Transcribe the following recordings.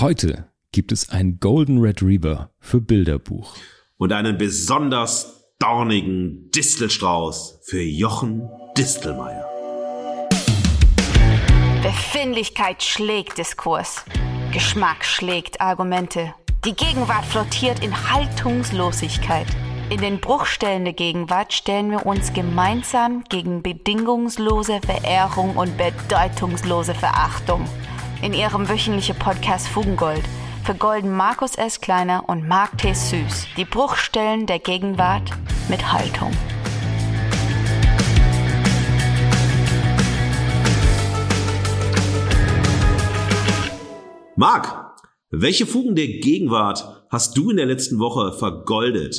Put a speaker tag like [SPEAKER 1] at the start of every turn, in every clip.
[SPEAKER 1] Heute gibt es ein Golden Retriever für Bilderbuch.
[SPEAKER 2] Und einen besonders dornigen Distelstrauß für Jochen Distelmeier.
[SPEAKER 3] Befindlichkeit schlägt Diskurs. Geschmack schlägt Argumente. Die Gegenwart flottiert in Haltungslosigkeit. In den Bruchstellen der Gegenwart stellen wir uns gemeinsam gegen bedingungslose Verehrung und bedeutungslose Verachtung. In ihrem wöchentlichen Podcast Fugengold vergolden Markus S. Kleiner und Mark T. Süß die Bruchstellen der Gegenwart mit Haltung.
[SPEAKER 2] Marc, welche Fugen der Gegenwart hast du in der letzten Woche vergoldet?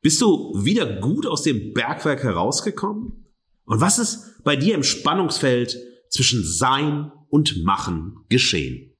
[SPEAKER 2] Bist du wieder gut aus dem Bergwerk herausgekommen? Und was ist bei dir im Spannungsfeld zwischen Sein und Machen geschehen?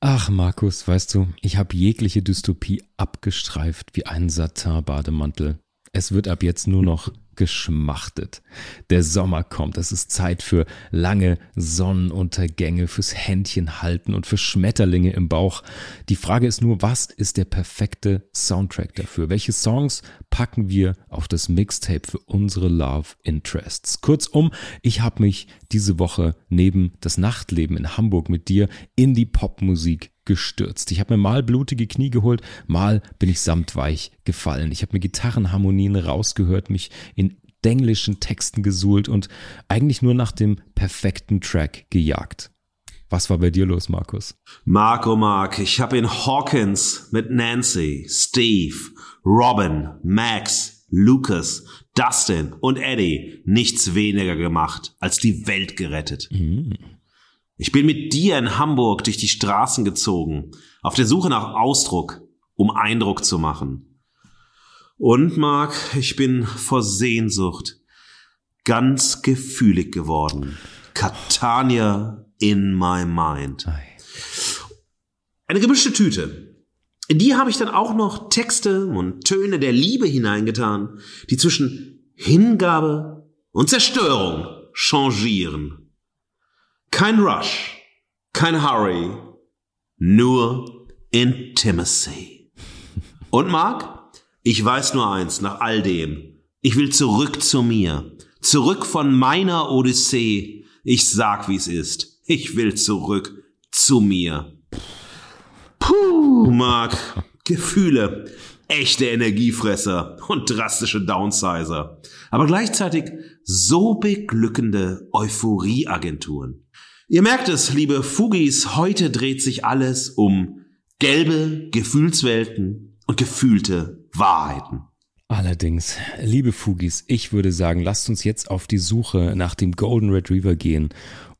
[SPEAKER 1] Ach, Markus, weißt du, ich habe jegliche Dystopie abgestreift wie einen Satin-Bademantel. Es wird ab jetzt nur noch geschmachtet. Der Sommer kommt, es ist Zeit für lange Sonnenuntergänge, fürs Händchen halten und für Schmetterlinge im Bauch. Die Frage ist nur, was ist der perfekte Soundtrack dafür? Welche Songs packen wir auf das Mixtape für unsere Love Interests? Kurzum, ich habe mich diese Woche neben das Nachtleben in Hamburg mit dir in die Popmusik gestürzt. Ich habe mir mal blutige Knie geholt, mal bin ich samtweich gefallen. Ich habe mir Gitarrenharmonien rausgehört, mich in denglischen Texten gesuhlt und eigentlich nur nach dem perfekten Track gejagt. Was war bei dir los, Markus?
[SPEAKER 2] Mark, oh Mark, ich habe in Hawkins mit Nancy, Steve, Robin, Max, Lucas, Dustin und Eddie nichts weniger gemacht, als die Welt gerettet. Mhm. Ich bin mit dir in Hamburg durch die Straßen gezogen, auf der Suche nach Ausdruck, um Eindruck zu machen. Und, Marc, ich bin vor Sehnsucht ganz gefühlig geworden. Catania in my mind. Eine gemischte Tüte. In die habe ich dann auch noch Texte und Töne der Liebe hineingetan, die zwischen Hingabe und Zerstörung changieren. Kein Rush, kein Hurry, nur Intimacy. Und Mark, ich weiß nur eins nach all dem. Ich will zurück zu mir, zurück von meiner Odyssee. Ich sag, wie's ist. Ich will zurück zu mir. Puh, Mark, Gefühle, echte Energiefresser und drastische Downsizer, aber gleichzeitig so beglückende Euphorieagenturen. Ihr merkt es, liebe Fugis, heute dreht sich alles um gelbe Gefühlswelten und gefühlte Wahrheiten.
[SPEAKER 1] Allerdings, liebe Fugis, ich würde sagen, lasst uns jetzt auf die Suche nach dem Golden Retriever gehen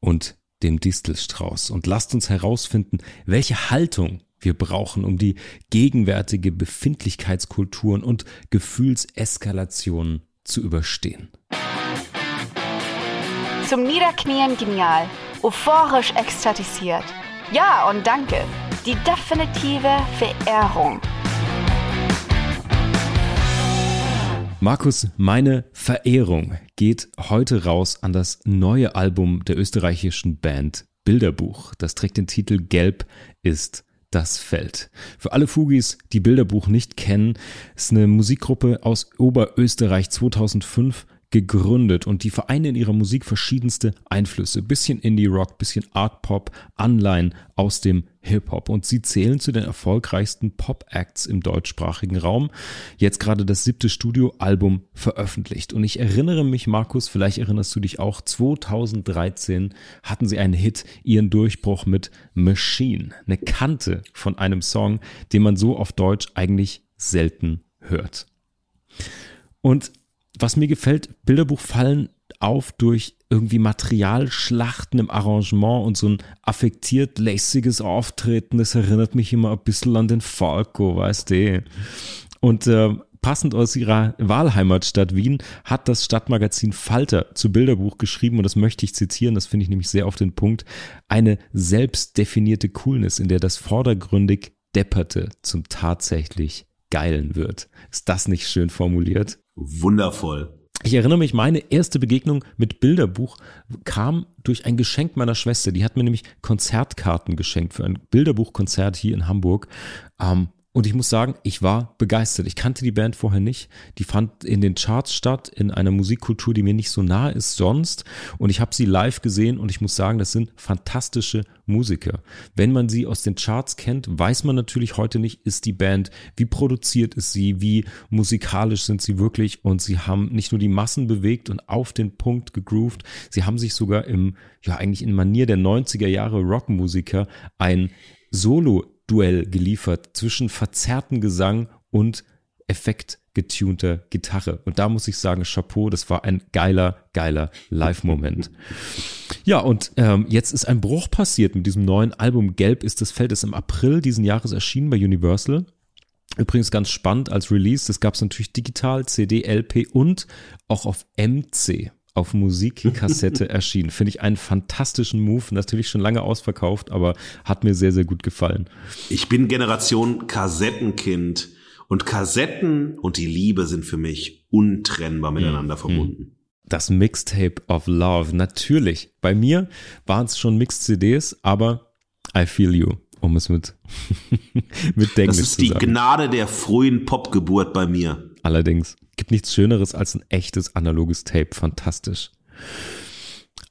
[SPEAKER 1] und dem Distelstrauß. Und lasst uns herausfinden, welche Haltung wir brauchen, um die gegenwärtige Befindlichkeitskulturen und Gefühlseskalationen zu überstehen.
[SPEAKER 3] Zum Niederknien genial euphorisch ekstatisiert. Ja und danke. Die definitive Verehrung.
[SPEAKER 1] Markus, meine Verehrung geht heute raus an das neue Album der österreichischen Band Bilderbuch. Das trägt den Titel Gelb ist das Feld. Für alle Fugis, die Bilderbuch nicht kennen, ist eine Musikgruppe aus Oberösterreich 2005 gegründet und die vereinen in ihrer Musik verschiedenste Einflüsse. Bisschen Indie-Rock, bisschen Art-Pop, Anleihen aus dem Hip-Hop. Und sie zählen zu den erfolgreichsten Pop-Acts im deutschsprachigen Raum. Jetzt gerade das siebte Studioalbum veröffentlicht. Und ich erinnere mich, Markus, vielleicht erinnerst du dich auch, 2013 hatten sie einen Hit, ihren Durchbruch mit Machine. Eine Kante von einem Song, den man so auf Deutsch eigentlich selten hört. Und was mir gefällt, Bilderbuch fallen auf durch irgendwie Materialschlachten im Arrangement und so ein affektiert lässiges Auftreten. Das erinnert mich immer ein bisschen an den Falco, weißt du. Und äh, passend aus ihrer Wahlheimatstadt Wien hat das Stadtmagazin Falter zu Bilderbuch geschrieben und das möchte ich zitieren, das finde ich nämlich sehr auf den Punkt. Eine selbstdefinierte Coolness, in der das vordergründig Depperte zum tatsächlich Geilen wird. Ist das nicht schön formuliert?
[SPEAKER 2] Wundervoll.
[SPEAKER 1] Ich erinnere mich, meine erste Begegnung mit Bilderbuch kam durch ein Geschenk meiner Schwester. Die hat mir nämlich Konzertkarten geschenkt für ein Bilderbuchkonzert hier in Hamburg. Ähm, und ich muss sagen, ich war begeistert. Ich kannte die Band vorher nicht. Die fand in den Charts statt, in einer Musikkultur, die mir nicht so nahe ist sonst. Und ich habe sie live gesehen und ich muss sagen, das sind fantastische Musiker. Wenn man sie aus den Charts kennt, weiß man natürlich heute nicht, ist die Band, wie produziert ist sie, wie musikalisch sind sie wirklich. Und sie haben nicht nur die Massen bewegt und auf den Punkt gegroovt, sie haben sich sogar im, ja eigentlich in Manier der 90er Jahre Rockmusiker ein Solo Duell geliefert zwischen verzerrten Gesang und effektgetunter Gitarre. Und da muss ich sagen, Chapeau, das war ein geiler, geiler Live-Moment. ja, und ähm, jetzt ist ein Bruch passiert mit diesem neuen Album. Gelb ist das Feld, ist im April diesen Jahres erschienen bei Universal. Übrigens ganz spannend als Release, das gab es natürlich digital, CD, LP und auch auf MC auf Musikkassette erschienen. Finde ich einen fantastischen Move. Natürlich schon lange ausverkauft, aber hat mir sehr, sehr gut gefallen.
[SPEAKER 2] Ich bin Generation Kassettenkind und Kassetten und die Liebe sind für mich untrennbar miteinander mhm. verbunden.
[SPEAKER 1] Das Mixtape of Love, natürlich. Bei mir waren es schon Mixed-CDs, aber I feel you um es mit, mit Denglisch
[SPEAKER 2] Das ist die Gnade der frühen Popgeburt bei mir.
[SPEAKER 1] Allerdings. Gibt nichts Schöneres als ein echtes analoges Tape. Fantastisch.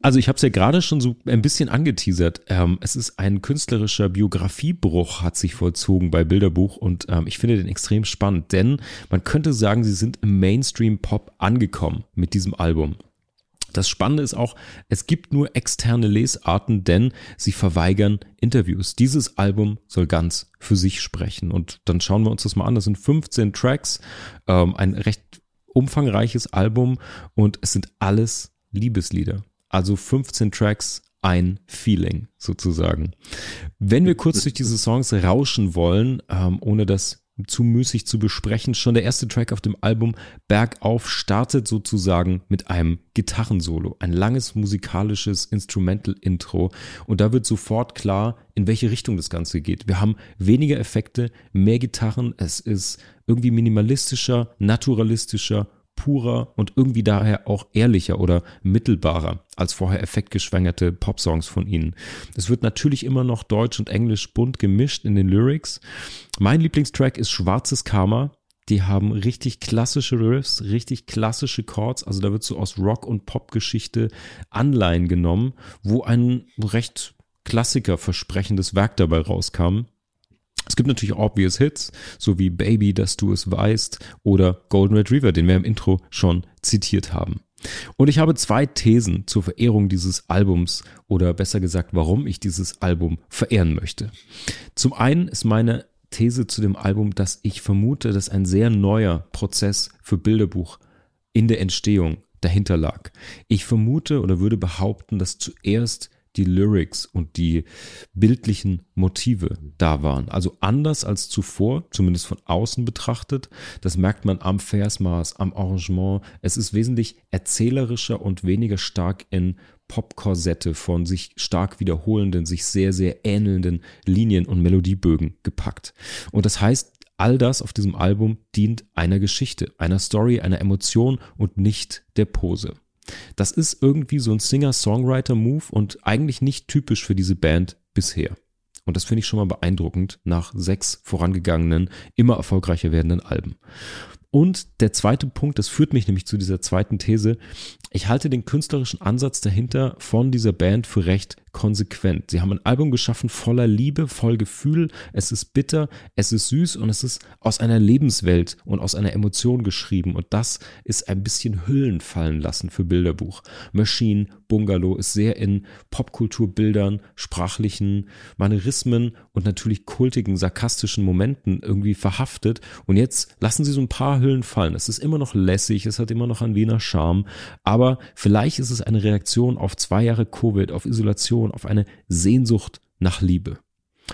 [SPEAKER 1] Also ich habe es ja gerade schon so ein bisschen angeteasert. Ähm, es ist ein künstlerischer Biografiebruch hat sich vollzogen bei Bilderbuch und ähm, ich finde den extrem spannend, denn man könnte sagen, sie sind im Mainstream-Pop angekommen mit diesem Album. Das Spannende ist auch, es gibt nur externe Lesarten, denn sie verweigern Interviews. Dieses Album soll ganz für sich sprechen. Und dann schauen wir uns das mal an. Das sind 15 Tracks, ähm, ein recht umfangreiches Album und es sind alles Liebeslieder. Also 15 Tracks, ein Feeling sozusagen. Wenn wir kurz durch diese Songs rauschen wollen, ähm, ohne das zu müßig zu besprechen. Schon der erste Track auf dem Album Bergauf startet sozusagen mit einem Gitarrensolo, ein langes musikalisches Instrumental-Intro und da wird sofort klar, in welche Richtung das Ganze geht. Wir haben weniger Effekte, mehr Gitarren, es ist irgendwie minimalistischer, naturalistischer purer und irgendwie daher auch ehrlicher oder mittelbarer als vorher effektgeschwängerte Popsongs von ihnen. Es wird natürlich immer noch Deutsch und Englisch bunt gemischt in den Lyrics. Mein Lieblingstrack ist Schwarzes Karma. Die haben richtig klassische Riffs, richtig klassische Chords. Also da wird so aus Rock- und Popgeschichte Anleihen genommen, wo ein recht Klassiker versprechendes Werk dabei rauskam. Es gibt natürlich obvious Hits, so wie Baby, dass du es weißt oder Golden Retriever, den wir im Intro schon zitiert haben. Und ich habe zwei Thesen zur Verehrung dieses Albums oder besser gesagt, warum ich dieses Album verehren möchte. Zum einen ist meine These zu dem Album, dass ich vermute, dass ein sehr neuer Prozess für Bilderbuch in der Entstehung dahinter lag. Ich vermute oder würde behaupten, dass zuerst die Lyrics und die bildlichen Motive da waren. Also anders als zuvor, zumindest von außen betrachtet. Das merkt man am Versmaß, am Arrangement. Es ist wesentlich erzählerischer und weniger stark in Popkorsette von sich stark wiederholenden, sich sehr, sehr ähnelnden Linien und Melodiebögen gepackt. Und das heißt, all das auf diesem Album dient einer Geschichte, einer Story, einer Emotion und nicht der Pose. Das ist irgendwie so ein Singer-Songwriter-Move und eigentlich nicht typisch für diese Band bisher. Und das finde ich schon mal beeindruckend nach sechs vorangegangenen, immer erfolgreicher werdenden Alben. Und der zweite Punkt, das führt mich nämlich zu dieser zweiten These. Ich halte den künstlerischen Ansatz dahinter von dieser Band für recht konsequent. Sie haben ein Album geschaffen voller Liebe, voll Gefühl. Es ist bitter, es ist süß und es ist aus einer Lebenswelt und aus einer Emotion geschrieben. Und das ist ein bisschen Hüllen fallen lassen für Bilderbuch. Machine, Bungalow ist sehr in Popkulturbildern, sprachlichen Manierismen und natürlich kultigen, sarkastischen Momenten irgendwie verhaftet. Und jetzt lassen sie so ein paar Hüllen fallen. Es ist immer noch lässig, es hat immer noch ein Wiener Charme. Aber vielleicht ist es eine Reaktion auf zwei Jahre Covid, auf Isolation Reaktion auf eine Sehnsucht nach Liebe.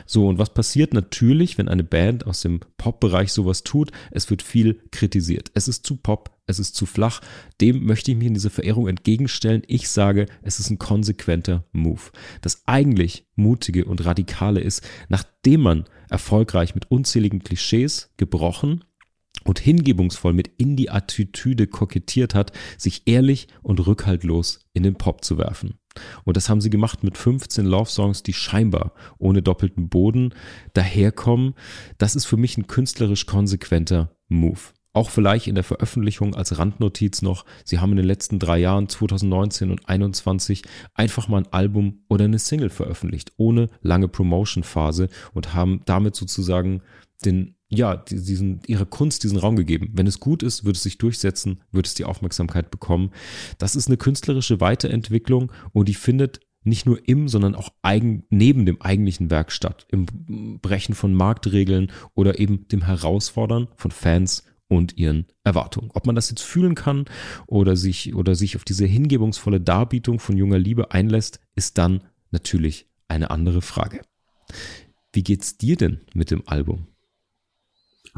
[SPEAKER 1] So, und was passiert natürlich, wenn eine Band aus dem Pop-Bereich sowas tut? Es wird viel kritisiert. Es ist zu Pop, es ist zu flach. Dem möchte ich mich in dieser Verehrung entgegenstellen. Ich sage, es ist ein konsequenter Move. Das eigentlich mutige und radikale ist, nachdem man erfolgreich mit unzähligen Klischees gebrochen und hingebungsvoll mit Indie-Attitüde kokettiert hat, sich ehrlich und rückhaltlos in den Pop zu werfen. Und das haben sie gemacht mit 15 Love-Songs, die scheinbar ohne doppelten Boden daherkommen. Das ist für mich ein künstlerisch konsequenter Move. Auch vielleicht in der Veröffentlichung als Randnotiz noch, sie haben in den letzten drei Jahren, 2019 und 2021, einfach mal ein Album oder eine Single veröffentlicht, ohne lange Promotion-Phase und haben damit sozusagen den ja, diesen, ihre Kunst diesen Raum gegeben. Wenn es gut ist, wird es sich durchsetzen, wird es die Aufmerksamkeit bekommen. Das ist eine künstlerische Weiterentwicklung und die findet nicht nur im, sondern auch eigen, neben dem eigentlichen Werk statt. Im Brechen von Marktregeln oder eben dem Herausfordern von Fans und ihren Erwartungen. Ob man das jetzt fühlen kann oder sich, oder sich auf diese hingebungsvolle Darbietung von junger Liebe einlässt, ist dann natürlich eine andere Frage. Wie geht's dir denn mit dem Album?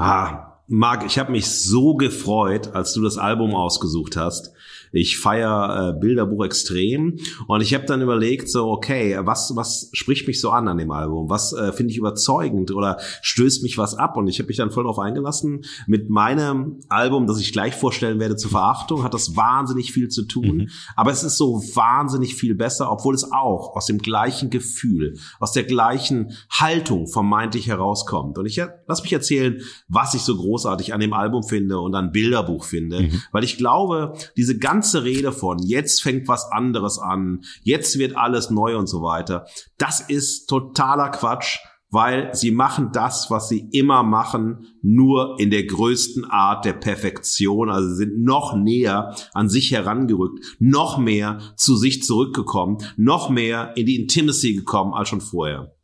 [SPEAKER 2] Ah, Marc, ich habe mich so gefreut, als du das Album ausgesucht hast. Ich feiere äh, Bilderbuch extrem und ich habe dann überlegt, so okay, was was spricht mich so an an dem Album? Was äh, finde ich überzeugend oder stößt mich was ab? Und ich habe mich dann voll darauf eingelassen. Mit meinem Album, das ich gleich vorstellen werde, zur Verachtung, hat das wahnsinnig viel zu tun. Mhm. Aber es ist so wahnsinnig viel besser, obwohl es auch aus dem gleichen Gefühl, aus der gleichen Haltung vermeintlich herauskommt. Und ich lass mich erzählen, was ich so großartig an dem Album finde und an Bilderbuch finde, mhm. weil ich glaube, diese ganze ganze Rede von, jetzt fängt was anderes an, jetzt wird alles neu und so weiter, das ist totaler Quatsch, weil sie machen das, was sie immer machen, nur in der größten Art der Perfektion, also sind noch näher an sich herangerückt, noch mehr zu sich zurückgekommen, noch mehr in die Intimacy gekommen als schon vorher.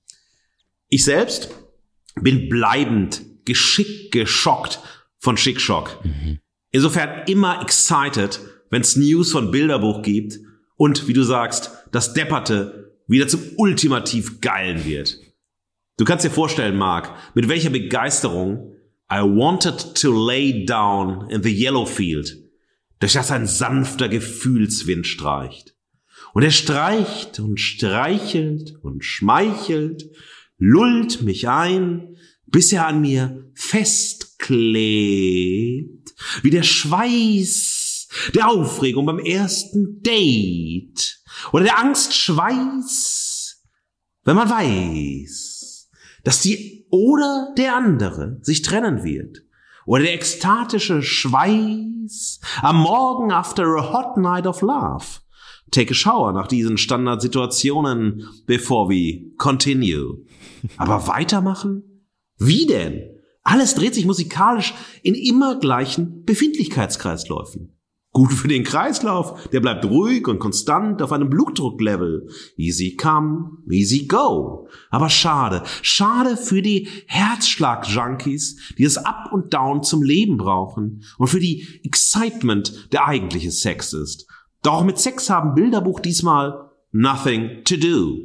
[SPEAKER 2] Ich selbst bin bleibend geschickt geschockt von Schickschock. Mhm. Insofern immer excited wenn es News von Bilderbuch gibt und, wie du sagst, das Depperte wieder zum ultimativ Geilen wird. Du kannst dir vorstellen, Mark, mit welcher Begeisterung I wanted to lay down in the yellow field, durch das ein sanfter Gefühlswind streicht. Und er streicht und streichelt und schmeichelt, lullt mich ein, bis er an mir festklebt, wie der Schweiß der Aufregung beim ersten Date oder der Angstschweiß, wenn man weiß, dass die oder der andere sich trennen wird oder der ekstatische Schweiß am Morgen after a hot night of love. Take a shower nach diesen Standardsituationen before we continue. Aber weitermachen? Wie denn? Alles dreht sich musikalisch in immer gleichen Befindlichkeitskreisläufen. Gut für den Kreislauf, der bleibt ruhig und konstant auf einem Blutdrucklevel. Easy come, easy go. Aber schade, schade für die Herzschlag-Junkies, die es Up und Down zum Leben brauchen und für die Excitement, der eigentliche Sex ist. Doch mit Sex haben Bilderbuch diesmal nothing to do.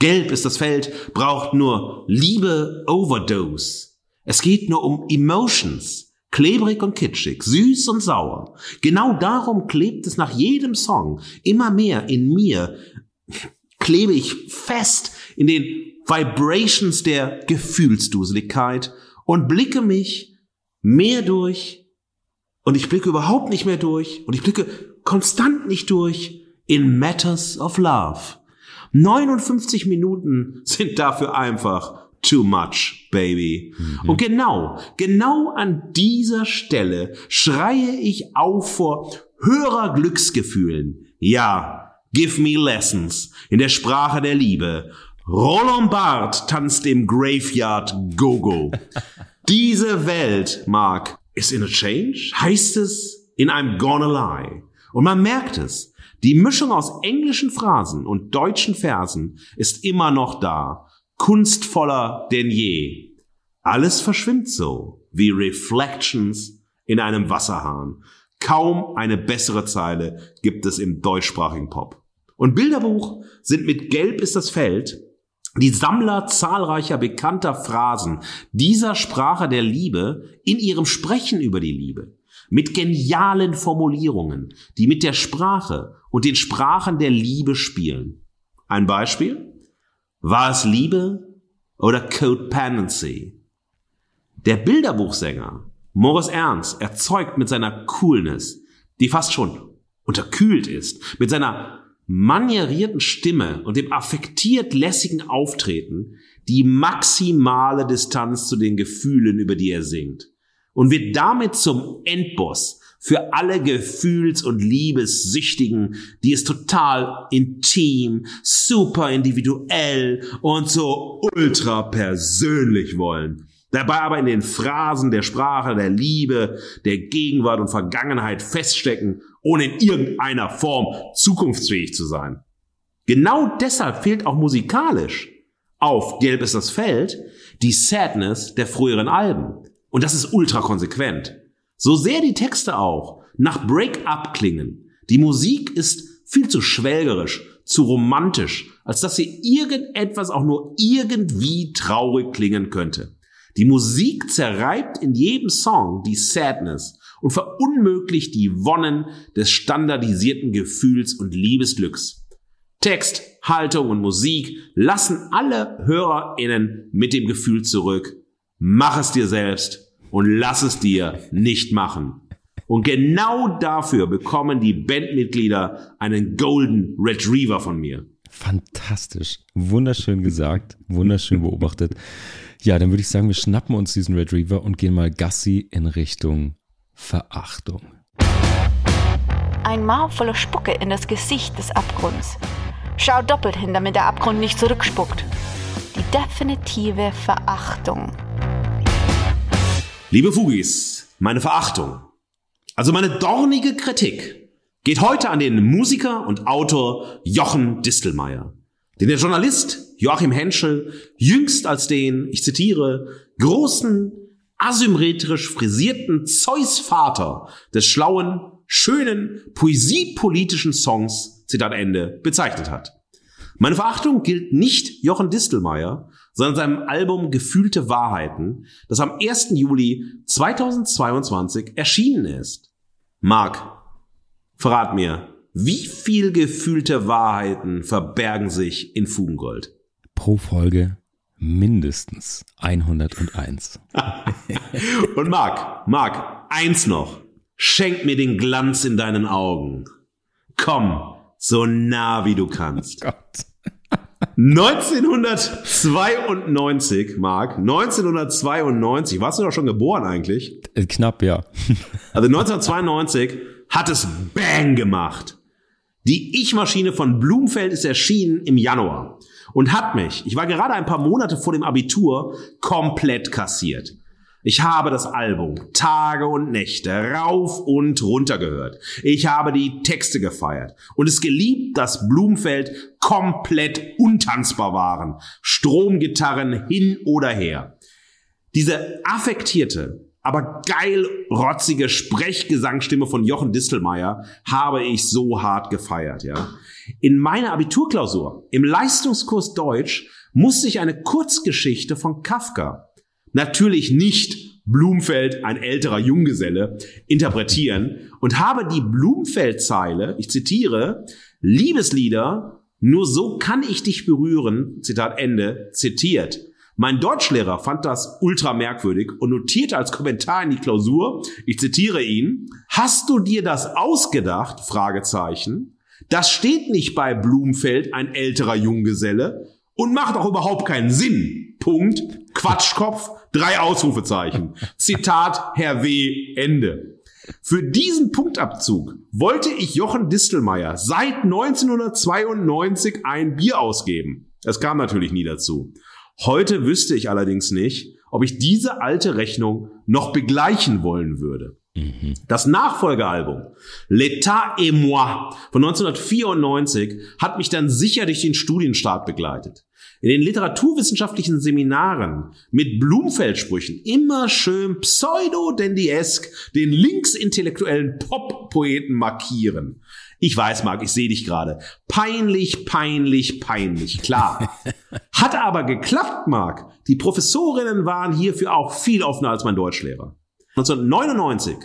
[SPEAKER 2] Gelb ist das Feld, braucht nur Liebe Overdose. Es geht nur um Emotions. Klebrig und kitschig, süß und sauer. Genau darum klebt es nach jedem Song immer mehr in mir. Klebe ich fest in den Vibrations der Gefühlsduseligkeit und blicke mich mehr durch und ich blicke überhaupt nicht mehr durch und ich blicke konstant nicht durch in Matters of Love. 59 Minuten sind dafür einfach too much, baby. Mhm. Und genau, genau an dieser Stelle schreie ich auf vor höherer Glücksgefühlen. Ja, give me lessons in der Sprache der Liebe. Roland Barth tanzt im Graveyard Gogo. Diese Welt, Mark, ist in a change? Heißt es in I'm gonna lie? Und man merkt es. Die Mischung aus englischen Phrasen und deutschen Versen ist immer noch da kunstvoller denn je. Alles verschwimmt so, wie Reflections in einem Wasserhahn. Kaum eine bessere Zeile gibt es im deutschsprachigen Pop. Und Bilderbuch sind mit Gelb ist das Feld die Sammler zahlreicher bekannter Phrasen dieser Sprache der Liebe in ihrem Sprechen über die Liebe. Mit genialen Formulierungen, die mit der Sprache und den Sprachen der Liebe spielen. Ein Beispiel? War es Liebe oder Codependency? Der Bilderbuchsänger Morris Ernst erzeugt mit seiner Coolness, die fast schon unterkühlt ist, mit seiner manierierten Stimme und dem affektiert lässigen Auftreten die maximale Distanz zu den Gefühlen, über die er singt und wird damit zum Endboss für alle Gefühls- und Liebessüchtigen, die es total intim, super individuell und so ultra persönlich wollen. Dabei aber in den Phrasen der Sprache, der Liebe, der Gegenwart und Vergangenheit feststecken, ohne in irgendeiner Form zukunftsfähig zu sein. Genau deshalb fehlt auch musikalisch auf Gelb ist das Feld die Sadness der früheren Alben. Und das ist ultra konsequent. So sehr die Texte auch nach Break-up klingen, die Musik ist viel zu schwelgerisch, zu romantisch, als dass sie irgendetwas auch nur irgendwie traurig klingen könnte. Die Musik zerreibt in jedem Song die Sadness und verunmöglicht die Wonnen des standardisierten Gefühls und Liebesglücks. Text, Haltung und Musik lassen alle HörerInnen mit dem Gefühl zurück. Mach es dir selbst und lass es dir nicht machen. Und genau dafür bekommen die Bandmitglieder einen Golden Retriever von mir.
[SPEAKER 1] Fantastisch. Wunderschön gesagt. Wunderschön beobachtet. Ja, dann würde ich sagen, wir schnappen uns diesen Retriever und gehen mal Gassi in Richtung Verachtung.
[SPEAKER 3] Ein Maul voller Spucke in das Gesicht des Abgrunds. Schau doppelt hin, damit der Abgrund nicht zurückspuckt. Die definitive Verachtung.
[SPEAKER 2] Liebe Fugis, meine Verachtung, also meine dornige Kritik geht heute an den Musiker und Autor Jochen Distelmeier, den der Journalist Joachim Henschel jüngst als den, ich zitiere, großen, asymmetrisch frisierten Zeus-Vater des schlauen, schönen, poesiepolitischen Songs, Zitat Ende, bezeichnet hat. Meine Verachtung gilt nicht Jochen Distelmeier, sondern seinem Album Gefühlte Wahrheiten, das am 1. Juli 2022 erschienen ist. Marc, verrat mir, wie viel gefühlte Wahrheiten verbergen sich in Fugengold?
[SPEAKER 1] Pro Folge mindestens 101.
[SPEAKER 2] Und Marc, Marc, eins noch. Schenk mir den Glanz in deinen Augen. Komm, so nah wie du kannst.
[SPEAKER 1] Oh Gott.
[SPEAKER 2] 1992, Marc, 1992, warst du doch schon geboren eigentlich?
[SPEAKER 1] Äh, Knapp, ja.
[SPEAKER 2] Also 1992 hat es Bang gemacht. Die Ich-Maschine von Blumfeld ist erschienen im Januar und hat mich, ich war gerade ein paar Monate vor dem Abitur, komplett kassiert. Ich habe das Album Tage und Nächte rauf und runter gehört. Ich habe die Texte gefeiert und es geliebt, dass Blumfeld komplett untanzbar waren. Stromgitarren hin oder her. Diese affektierte, aber geil rotzige Sprechgesangsstimme von Jochen Distelmeier habe ich so hart gefeiert, ja. In meiner Abiturklausur im Leistungskurs Deutsch musste ich eine Kurzgeschichte von Kafka natürlich nicht Blumfeld, ein älterer Junggeselle, interpretieren und habe die Blumfeld-Zeile, ich zitiere, Liebeslieder, nur so kann ich dich berühren, Zitat Ende, zitiert. Mein Deutschlehrer fand das ultra merkwürdig und notierte als Kommentar in die Klausur, ich zitiere ihn, hast du dir das ausgedacht? Fragezeichen. Das steht nicht bei Blumfeld, ein älterer Junggeselle und macht auch überhaupt keinen Sinn. Punkt. Quatschkopf. Drei Ausrufezeichen. Zitat Herr W. Ende. Für diesen Punktabzug wollte ich Jochen Distelmeier seit 1992 ein Bier ausgeben. Es kam natürlich nie dazu. Heute wüsste ich allerdings nicht, ob ich diese alte Rechnung noch begleichen wollen würde. Das Nachfolgealbum L'État et moi von 1994 hat mich dann sicher durch den Studienstart begleitet. In den literaturwissenschaftlichen Seminaren mit Blumfeldsprüchen immer schön pseudo-dandiesk den linksintellektuellen Pop-Poeten markieren. Ich weiß, Marc, ich sehe dich gerade. Peinlich, peinlich, peinlich, klar. Hat aber geklappt, Marc. Die Professorinnen waren hierfür auch viel offener als mein Deutschlehrer. 1999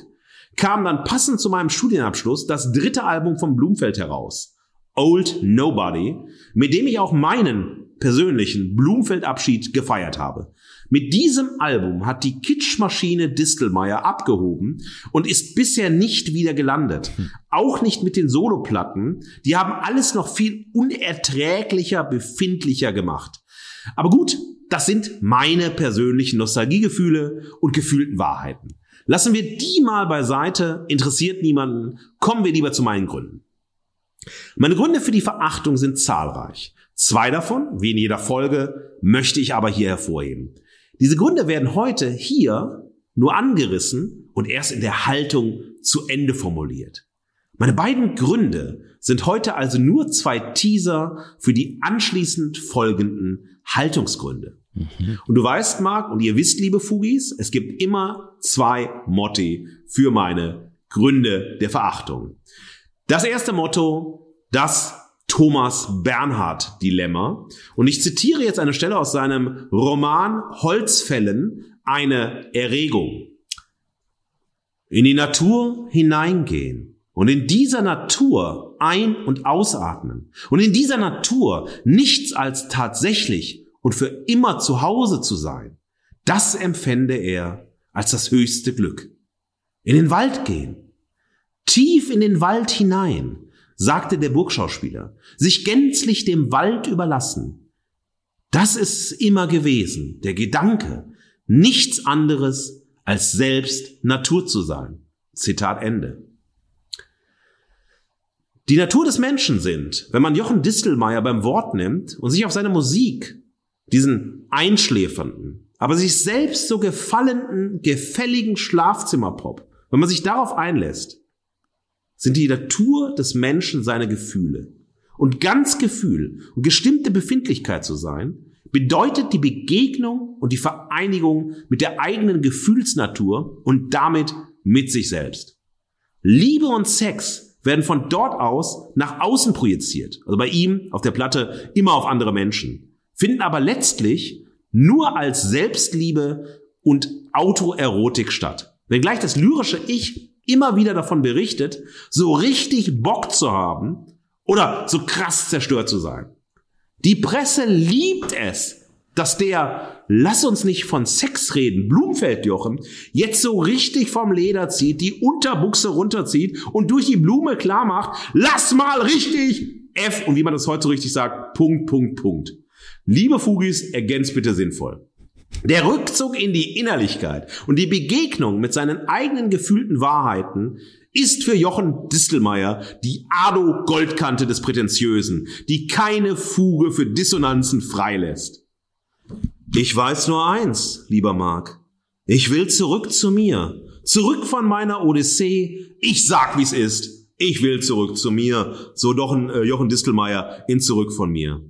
[SPEAKER 2] kam dann passend zu meinem Studienabschluss das dritte Album von Blumfeld heraus. Old Nobody, mit dem ich auch meinen persönlichen Blumfeldabschied gefeiert habe. Mit diesem Album hat die Kitschmaschine Distelmeier abgehoben und ist bisher nicht wieder gelandet. Auch nicht mit den Soloplatten. Die haben alles noch viel unerträglicher, befindlicher gemacht. Aber gut, das sind meine persönlichen Nostalgiegefühle und gefühlten Wahrheiten. Lassen wir die mal beiseite, interessiert niemanden, kommen wir lieber zu meinen Gründen. Meine Gründe für die Verachtung sind zahlreich. Zwei davon, wie in jeder Folge, möchte ich aber hier hervorheben. Diese Gründe werden heute hier nur angerissen und erst in der Haltung zu Ende formuliert. Meine beiden Gründe sind heute also nur zwei Teaser für die anschließend folgenden Haltungsgründe. Mhm. Und du weißt, Marc, und ihr wisst, liebe Fugis, es gibt immer zwei Motti für meine Gründe der Verachtung. Das erste Motto, das Thomas Bernhard Dilemma. Und ich zitiere jetzt eine Stelle aus seinem Roman Holzfällen, eine Erregung. In die Natur hineingehen und in dieser Natur ein- und ausatmen und in dieser Natur nichts als tatsächlich und für immer zu Hause zu sein, das empfände er als das höchste Glück. In den Wald gehen, tief in den Wald hinein, sagte der Burgschauspieler, sich gänzlich dem Wald überlassen. Das ist immer gewesen, der Gedanke, nichts anderes als selbst Natur zu sein. Zitat Ende. Die Natur des Menschen sind, wenn man Jochen Distelmeier beim Wort nimmt und sich auf seine Musik, diesen einschläfernden, aber sich selbst so gefallenden, gefälligen Schlafzimmerpop, wenn man sich darauf einlässt, sind die Natur des Menschen seine Gefühle. Und ganz Gefühl und gestimmte Befindlichkeit zu sein, bedeutet die Begegnung und die Vereinigung mit der eigenen Gefühlsnatur und damit mit sich selbst. Liebe und Sex werden von dort aus nach außen projiziert, also bei ihm auf der Platte immer auf andere Menschen, finden aber letztlich nur als Selbstliebe und Autoerotik statt. Wenngleich das lyrische Ich immer wieder davon berichtet, so richtig Bock zu haben oder so krass zerstört zu sein. Die Presse liebt es, dass der Lass uns nicht von Sex reden, Blumenfeldjochen, jetzt so richtig vom Leder zieht, die Unterbuchse runterzieht und durch die Blume klar macht, lass mal richtig F und wie man das heute so richtig sagt, Punkt, Punkt, Punkt. Liebe Fugis, ergänzt bitte sinnvoll. Der Rückzug in die Innerlichkeit und die Begegnung mit seinen eigenen gefühlten Wahrheiten ist für Jochen Distelmeier die Ado-Goldkante des Prätentiösen, die keine Fuge für Dissonanzen freilässt. Ich weiß nur eins, lieber Mark. Ich will zurück zu mir, zurück von meiner Odyssee. Ich sag, wie's ist. Ich will zurück zu mir, so äh, Jochen Distelmeier in Zurück von mir.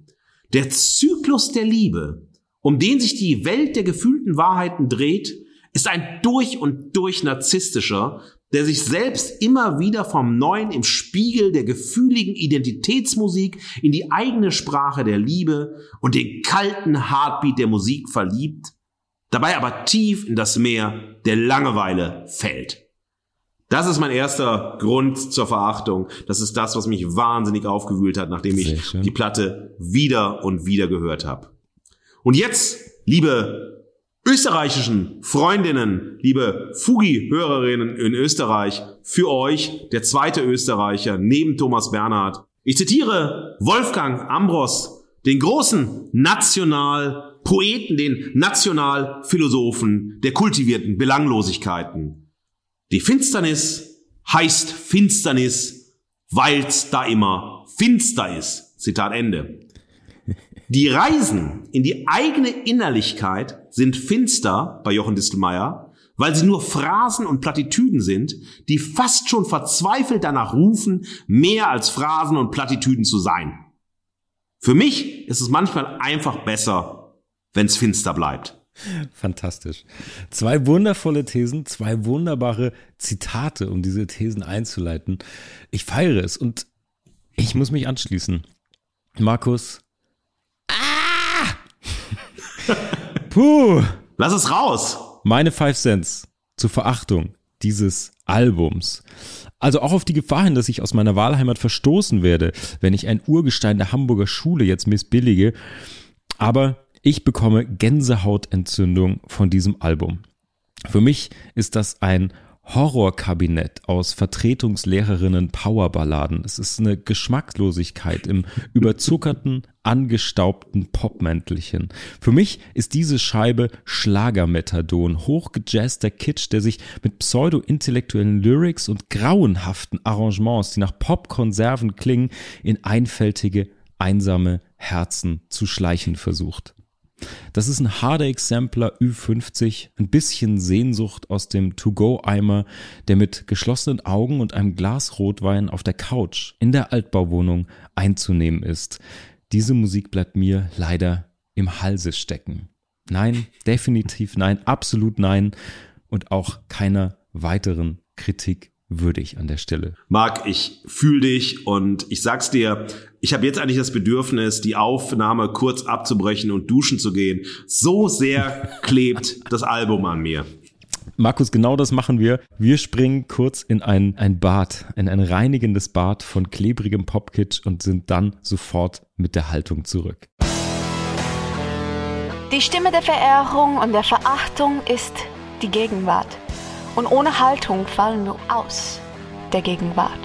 [SPEAKER 2] Der Zyklus der Liebe um den sich die Welt der gefühlten Wahrheiten dreht, ist ein durch und durch narzisstischer, der sich selbst immer wieder vom Neuen im Spiegel der gefühligen Identitätsmusik in die eigene Sprache der Liebe und den kalten Heartbeat der Musik verliebt, dabei aber tief in das Meer der Langeweile fällt. Das ist mein erster Grund zur Verachtung. Das ist das, was mich wahnsinnig aufgewühlt hat, nachdem ich die Platte wieder und wieder gehört habe. Und jetzt, liebe österreichischen Freundinnen, liebe Fugi-Hörerinnen in Österreich, für euch der zweite Österreicher neben Thomas Bernhard. Ich zitiere Wolfgang Ambros, den großen Nationalpoeten, den Nationalphilosophen der kultivierten Belanglosigkeiten. Die Finsternis heißt Finsternis, weil's da immer finster ist. Zitat Ende. Die Reisen in die eigene Innerlichkeit sind finster bei Jochen Distelmeier, weil sie nur Phrasen und Plattitüden sind, die fast schon verzweifelt danach rufen, mehr als Phrasen und Plattitüden zu sein. Für mich ist es manchmal einfach besser, wenn es finster bleibt.
[SPEAKER 1] Fantastisch. Zwei wundervolle Thesen, zwei wunderbare Zitate, um diese Thesen einzuleiten. Ich feiere es und ich muss mich anschließen. Markus,
[SPEAKER 2] Puh. Lass es raus.
[SPEAKER 1] Meine Five Cents zur Verachtung dieses Albums. Also auch auf die Gefahr hin, dass ich aus meiner Wahlheimat verstoßen werde, wenn ich ein Urgestein der Hamburger Schule jetzt missbillige. Aber ich bekomme Gänsehautentzündung von diesem Album. Für mich ist das ein Horrorkabinett aus Vertretungslehrerinnen Powerballaden. Es ist eine Geschmacklosigkeit im überzuckerten, angestaubten Popmäntelchen. Für mich ist diese Scheibe Schlagermethadon, hochgejazzter Kitsch, der sich mit pseudo-intellektuellen Lyrics und grauenhaften Arrangements, die nach Popkonserven klingen, in einfältige, einsame Herzen zu schleichen versucht. Das ist ein harder Exemplar Ü50, ein bisschen Sehnsucht aus dem To-Go-Eimer, der mit geschlossenen Augen und einem Glas Rotwein auf der Couch in der Altbauwohnung einzunehmen ist. Diese Musik bleibt mir leider im Halse stecken. Nein, definitiv nein, absolut nein und auch keiner weiteren Kritik würdig an der Stelle.
[SPEAKER 2] Marc, ich fühle dich und ich sag's dir, ich habe jetzt eigentlich das Bedürfnis, die Aufnahme kurz abzubrechen und duschen zu gehen. So sehr klebt das Album an mir.
[SPEAKER 1] Markus, genau das machen wir. Wir springen kurz in ein, ein Bad, in ein reinigendes Bad von klebrigem Popkitsch und sind dann sofort mit der Haltung zurück.
[SPEAKER 3] Die Stimme der Verehrung und der Verachtung ist die Gegenwart. Und ohne Haltung fallen wir aus der Gegenwart.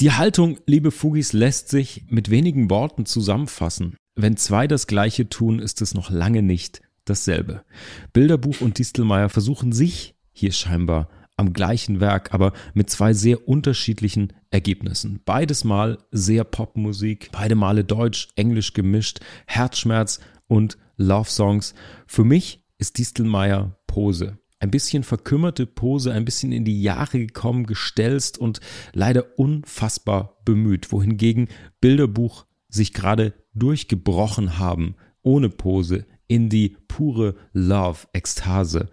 [SPEAKER 1] Die Haltung, liebe Fugis, lässt sich mit wenigen Worten zusammenfassen. Wenn zwei das Gleiche tun, ist es noch lange nicht dasselbe. Bilderbuch und Distelmeier versuchen sich hier scheinbar am gleichen Werk, aber mit zwei sehr unterschiedlichen Ergebnissen. Beides Mal sehr Popmusik, beide Male Deutsch, Englisch gemischt, Herzschmerz und Love Songs. Für mich ist Distelmeier Pose. Ein bisschen verkümmerte Pose, ein bisschen in die Jahre gekommen, gestelzt und leider unfassbar bemüht, wohingegen Bilderbuch sich gerade durchgebrochen haben, ohne Pose, in die pure Love-Ekstase.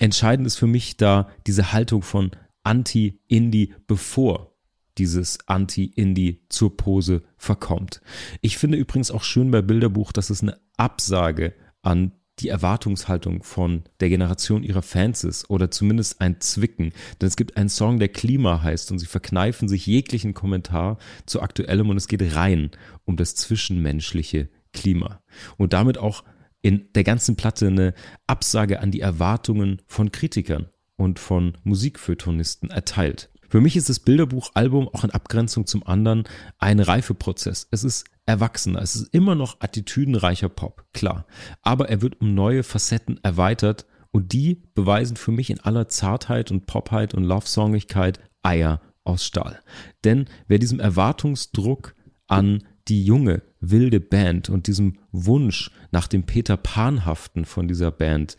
[SPEAKER 1] Entscheidend ist für mich da diese Haltung von Anti-Indie, bevor dieses Anti-Indie zur Pose verkommt. Ich finde übrigens auch schön bei Bilderbuch, dass es eine Absage an die Erwartungshaltung von der Generation ihrer Fans ist oder zumindest ein Zwicken. Denn es gibt einen Song, der Klima heißt und sie verkneifen sich jeglichen Kommentar zu aktuellem und es geht rein um das zwischenmenschliche Klima. Und damit auch in der ganzen Platte eine Absage an die Erwartungen von Kritikern und von Musikfeuilletonisten erteilt. Für mich ist das Bilderbuchalbum auch in Abgrenzung zum anderen ein Reifeprozess. Es ist erwachsener, es ist immer noch attitüdenreicher Pop, klar. Aber er wird um neue Facetten erweitert und die beweisen für mich in aller Zartheit und Popheit und Love-Songigkeit Eier aus Stahl. Denn wer diesem Erwartungsdruck an die junge, wilde Band und diesem Wunsch nach dem Peter Panhaften von dieser Band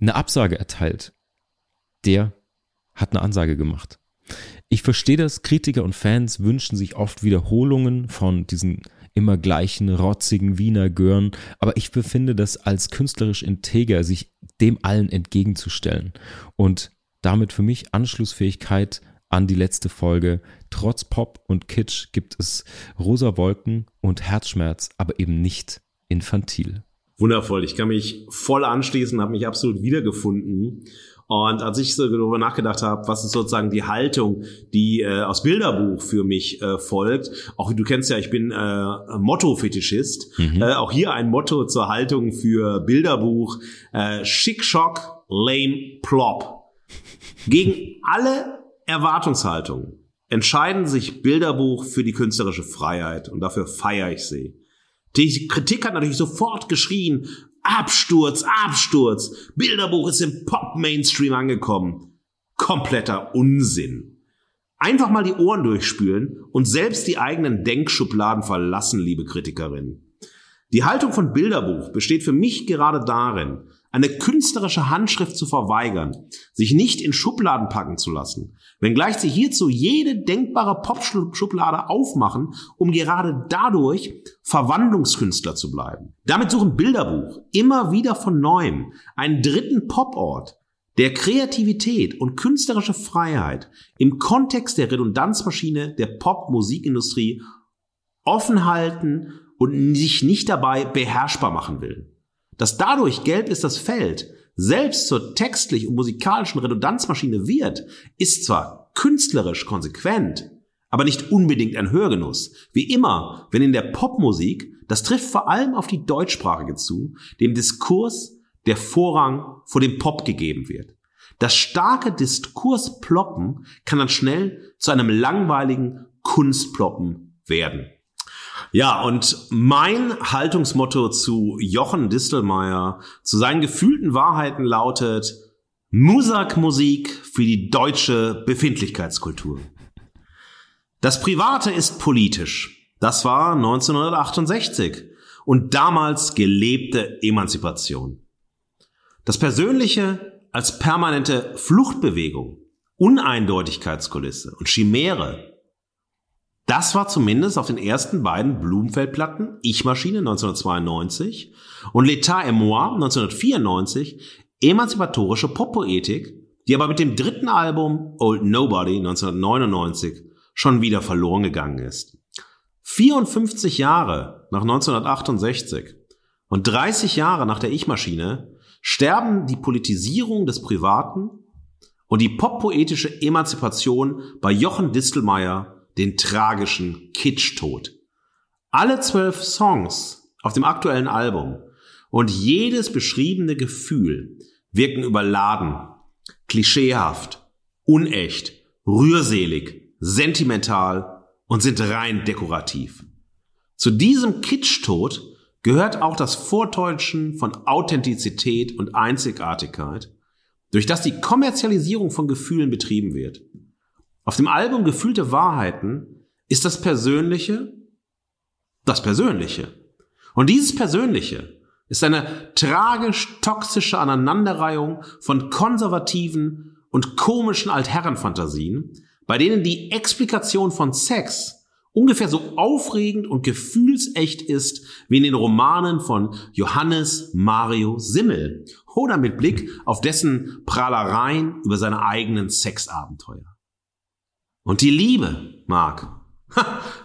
[SPEAKER 1] eine Absage erteilt, der hat eine Ansage gemacht. Ich verstehe das, Kritiker und Fans wünschen sich oft Wiederholungen von diesen immer gleichen rotzigen Wiener Gören, aber ich befinde das als künstlerisch integer, sich dem allen entgegenzustellen und damit für mich Anschlussfähigkeit an die letzte Folge. Trotz Pop und Kitsch gibt es rosa Wolken und Herzschmerz, aber eben nicht infantil.
[SPEAKER 2] Wundervoll. Ich kann mich voll anschließen, habe mich absolut wiedergefunden. Und als ich so darüber nachgedacht habe, was ist sozusagen die Haltung, die äh, aus Bilderbuch für mich äh, folgt, auch du kennst ja, ich bin äh, Motto-Fetischist, mhm. äh, auch hier ein Motto zur Haltung für Bilderbuch, äh, Schick, Schock, Lame, Plop. Gegen alle Erwartungshaltungen entscheiden sich Bilderbuch für die künstlerische Freiheit und dafür feiere ich sie. Die Kritik hat natürlich sofort geschrien, Absturz, Absturz. Bilderbuch ist im Pop-Mainstream angekommen. Kompletter Unsinn. Einfach mal die Ohren durchspülen und selbst die eigenen Denkschubladen verlassen, liebe Kritikerin. Die Haltung von Bilderbuch besteht für mich gerade darin, eine künstlerische Handschrift zu verweigern, sich nicht in Schubladen packen zu lassen, wenngleich sie hierzu jede denkbare Pop-Schublade aufmachen, um gerade dadurch Verwandlungskünstler zu bleiben. Damit suchen Bilderbuch immer wieder von neuem einen dritten Poport, der Kreativität und künstlerische Freiheit im Kontext der Redundanzmaschine der Pop-Musikindustrie offen halten und sich nicht dabei beherrschbar machen will. Dass dadurch gelb ist das Feld selbst zur textlich und musikalischen Redundanzmaschine wird, ist zwar künstlerisch konsequent, aber nicht unbedingt ein Hörgenuss. Wie immer, wenn in der Popmusik, das trifft vor allem auf die Deutschsprachige zu, dem Diskurs der Vorrang vor dem Pop gegeben wird. Das starke Diskursploppen kann dann schnell zu einem langweiligen Kunstploppen werden. Ja, und mein Haltungsmotto zu Jochen Distelmeier, zu seinen gefühlten Wahrheiten lautet Musakmusik für die deutsche Befindlichkeitskultur. Das Private ist politisch. Das war 1968 und damals gelebte Emanzipation. Das Persönliche als permanente Fluchtbewegung, Uneindeutigkeitskulisse und Chimäre das war zumindest auf den ersten beiden Blumenfeld-Platten, Ich-Maschine 1992 und L'État et moi 1994, emanzipatorische Poppoetik, die aber mit dem dritten Album Old Nobody 1999 schon wieder verloren gegangen ist. 54 Jahre nach 1968 und 30 Jahre nach der Ich-Maschine sterben die Politisierung des Privaten und die poppoetische Emanzipation bei Jochen Distelmeier den tragischen Kitsch-Tod. Alle zwölf Songs auf dem aktuellen Album und jedes beschriebene Gefühl wirken überladen, klischeehaft, unecht, rührselig, sentimental und sind rein dekorativ. Zu diesem Kitsch-Tod gehört auch das Vortäuschen von Authentizität und Einzigartigkeit, durch das die Kommerzialisierung von Gefühlen betrieben wird. Auf dem Album Gefühlte Wahrheiten ist das Persönliche das Persönliche. Und dieses Persönliche ist eine tragisch-toxische Aneinanderreihung von konservativen und komischen Altherrenfantasien, bei denen die Explikation von Sex ungefähr so aufregend und gefühlsecht ist wie in den Romanen von Johannes Mario Simmel oder mit Blick auf dessen Prahlereien über seine eigenen Sexabenteuer. Und die Liebe, Marc,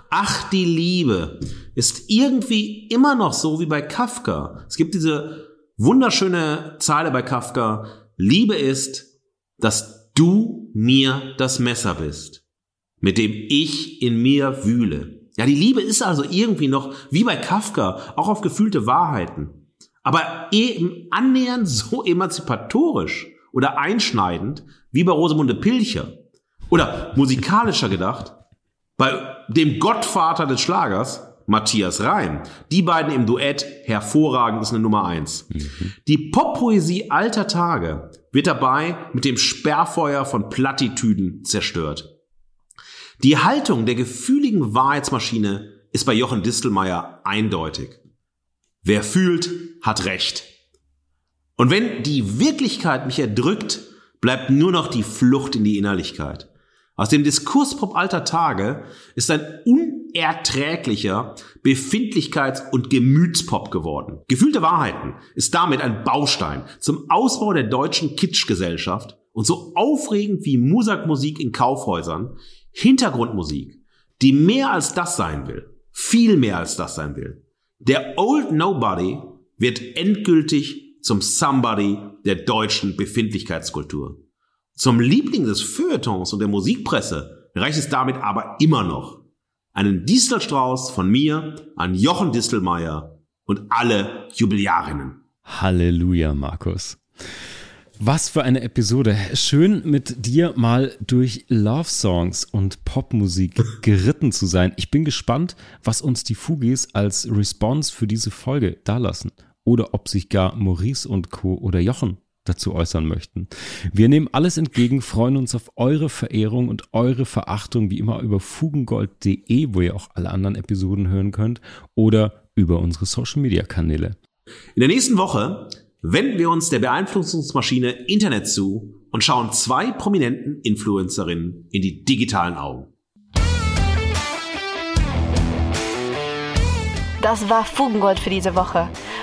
[SPEAKER 2] ach, die Liebe ist irgendwie immer noch so wie bei Kafka. Es gibt diese wunderschöne Zeile bei Kafka, Liebe ist, dass du mir das Messer bist, mit dem ich in mir wühle. Ja, die Liebe ist also irgendwie noch, wie bei Kafka, auch auf gefühlte Wahrheiten. Aber eben annähernd so emanzipatorisch oder einschneidend wie bei Rosamunde Pilcher. Oder musikalischer gedacht, bei dem Gottvater des Schlagers, Matthias Reim, die beiden im Duett hervorragend ist eine Nummer eins. Mhm. Die Poppoesie alter Tage wird dabei mit dem Sperrfeuer von Plattitüden zerstört. Die Haltung der gefühligen Wahrheitsmaschine ist bei Jochen Distelmeier eindeutig. Wer fühlt, hat Recht. Und wenn die Wirklichkeit mich erdrückt, bleibt nur noch die Flucht in die Innerlichkeit. Aus dem Diskurspop alter Tage ist ein unerträglicher Befindlichkeits- und Gemütspop geworden. Gefühlte Wahrheiten ist damit ein Baustein zum Ausbau der deutschen Kitschgesellschaft und so aufregend wie Musakmusik in Kaufhäusern, Hintergrundmusik, die mehr als das sein will, viel mehr als das sein will. Der Old Nobody wird endgültig zum Somebody der deutschen Befindlichkeitskultur. Zum Liebling des Feuilletons und der Musikpresse reicht es damit aber immer noch. Einen Distelstrauß von mir an Jochen Distelmeier und alle Jubiliarinnen.
[SPEAKER 1] Halleluja, Markus. Was für eine Episode. Schön mit dir mal durch Love Songs und Popmusik geritten zu sein. Ich bin gespannt, was uns die Fugis als Response für diese Folge dalassen. Oder ob sich gar Maurice und Co. oder Jochen dazu äußern möchten. Wir nehmen alles entgegen, freuen uns auf eure Verehrung und eure Verachtung, wie immer über fugengold.de, wo ihr auch alle anderen Episoden hören könnt, oder über unsere Social Media Kanäle.
[SPEAKER 2] In der nächsten Woche wenden wir uns der Beeinflussungsmaschine Internet zu und schauen zwei prominenten Influencerinnen in die digitalen Augen.
[SPEAKER 3] Das war Fugengold für diese Woche.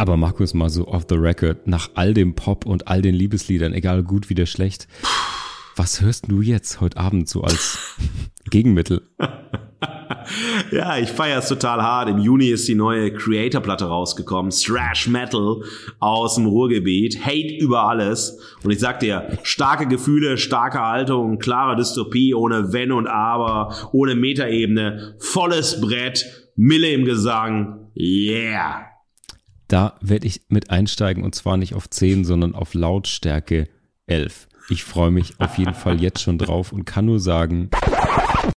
[SPEAKER 1] Aber Markus, mal so off the record, nach all dem Pop und all den Liebesliedern, egal gut wie der schlecht, was hörst du jetzt heute Abend so als Gegenmittel?
[SPEAKER 2] ja, ich feiere es total hart. Im Juni ist die neue Creator-Platte rausgekommen. Thrash Metal aus dem Ruhrgebiet. Hate über alles. Und ich sag dir, starke Gefühle, starke Haltung, klare Dystopie, ohne Wenn und Aber, ohne Metaebene, volles Brett, Mille im Gesang. Yeah.
[SPEAKER 1] Da werde ich mit einsteigen und zwar nicht auf 10, sondern auf Lautstärke 11. Ich freue mich auf jeden Fall jetzt schon drauf und kann nur sagen,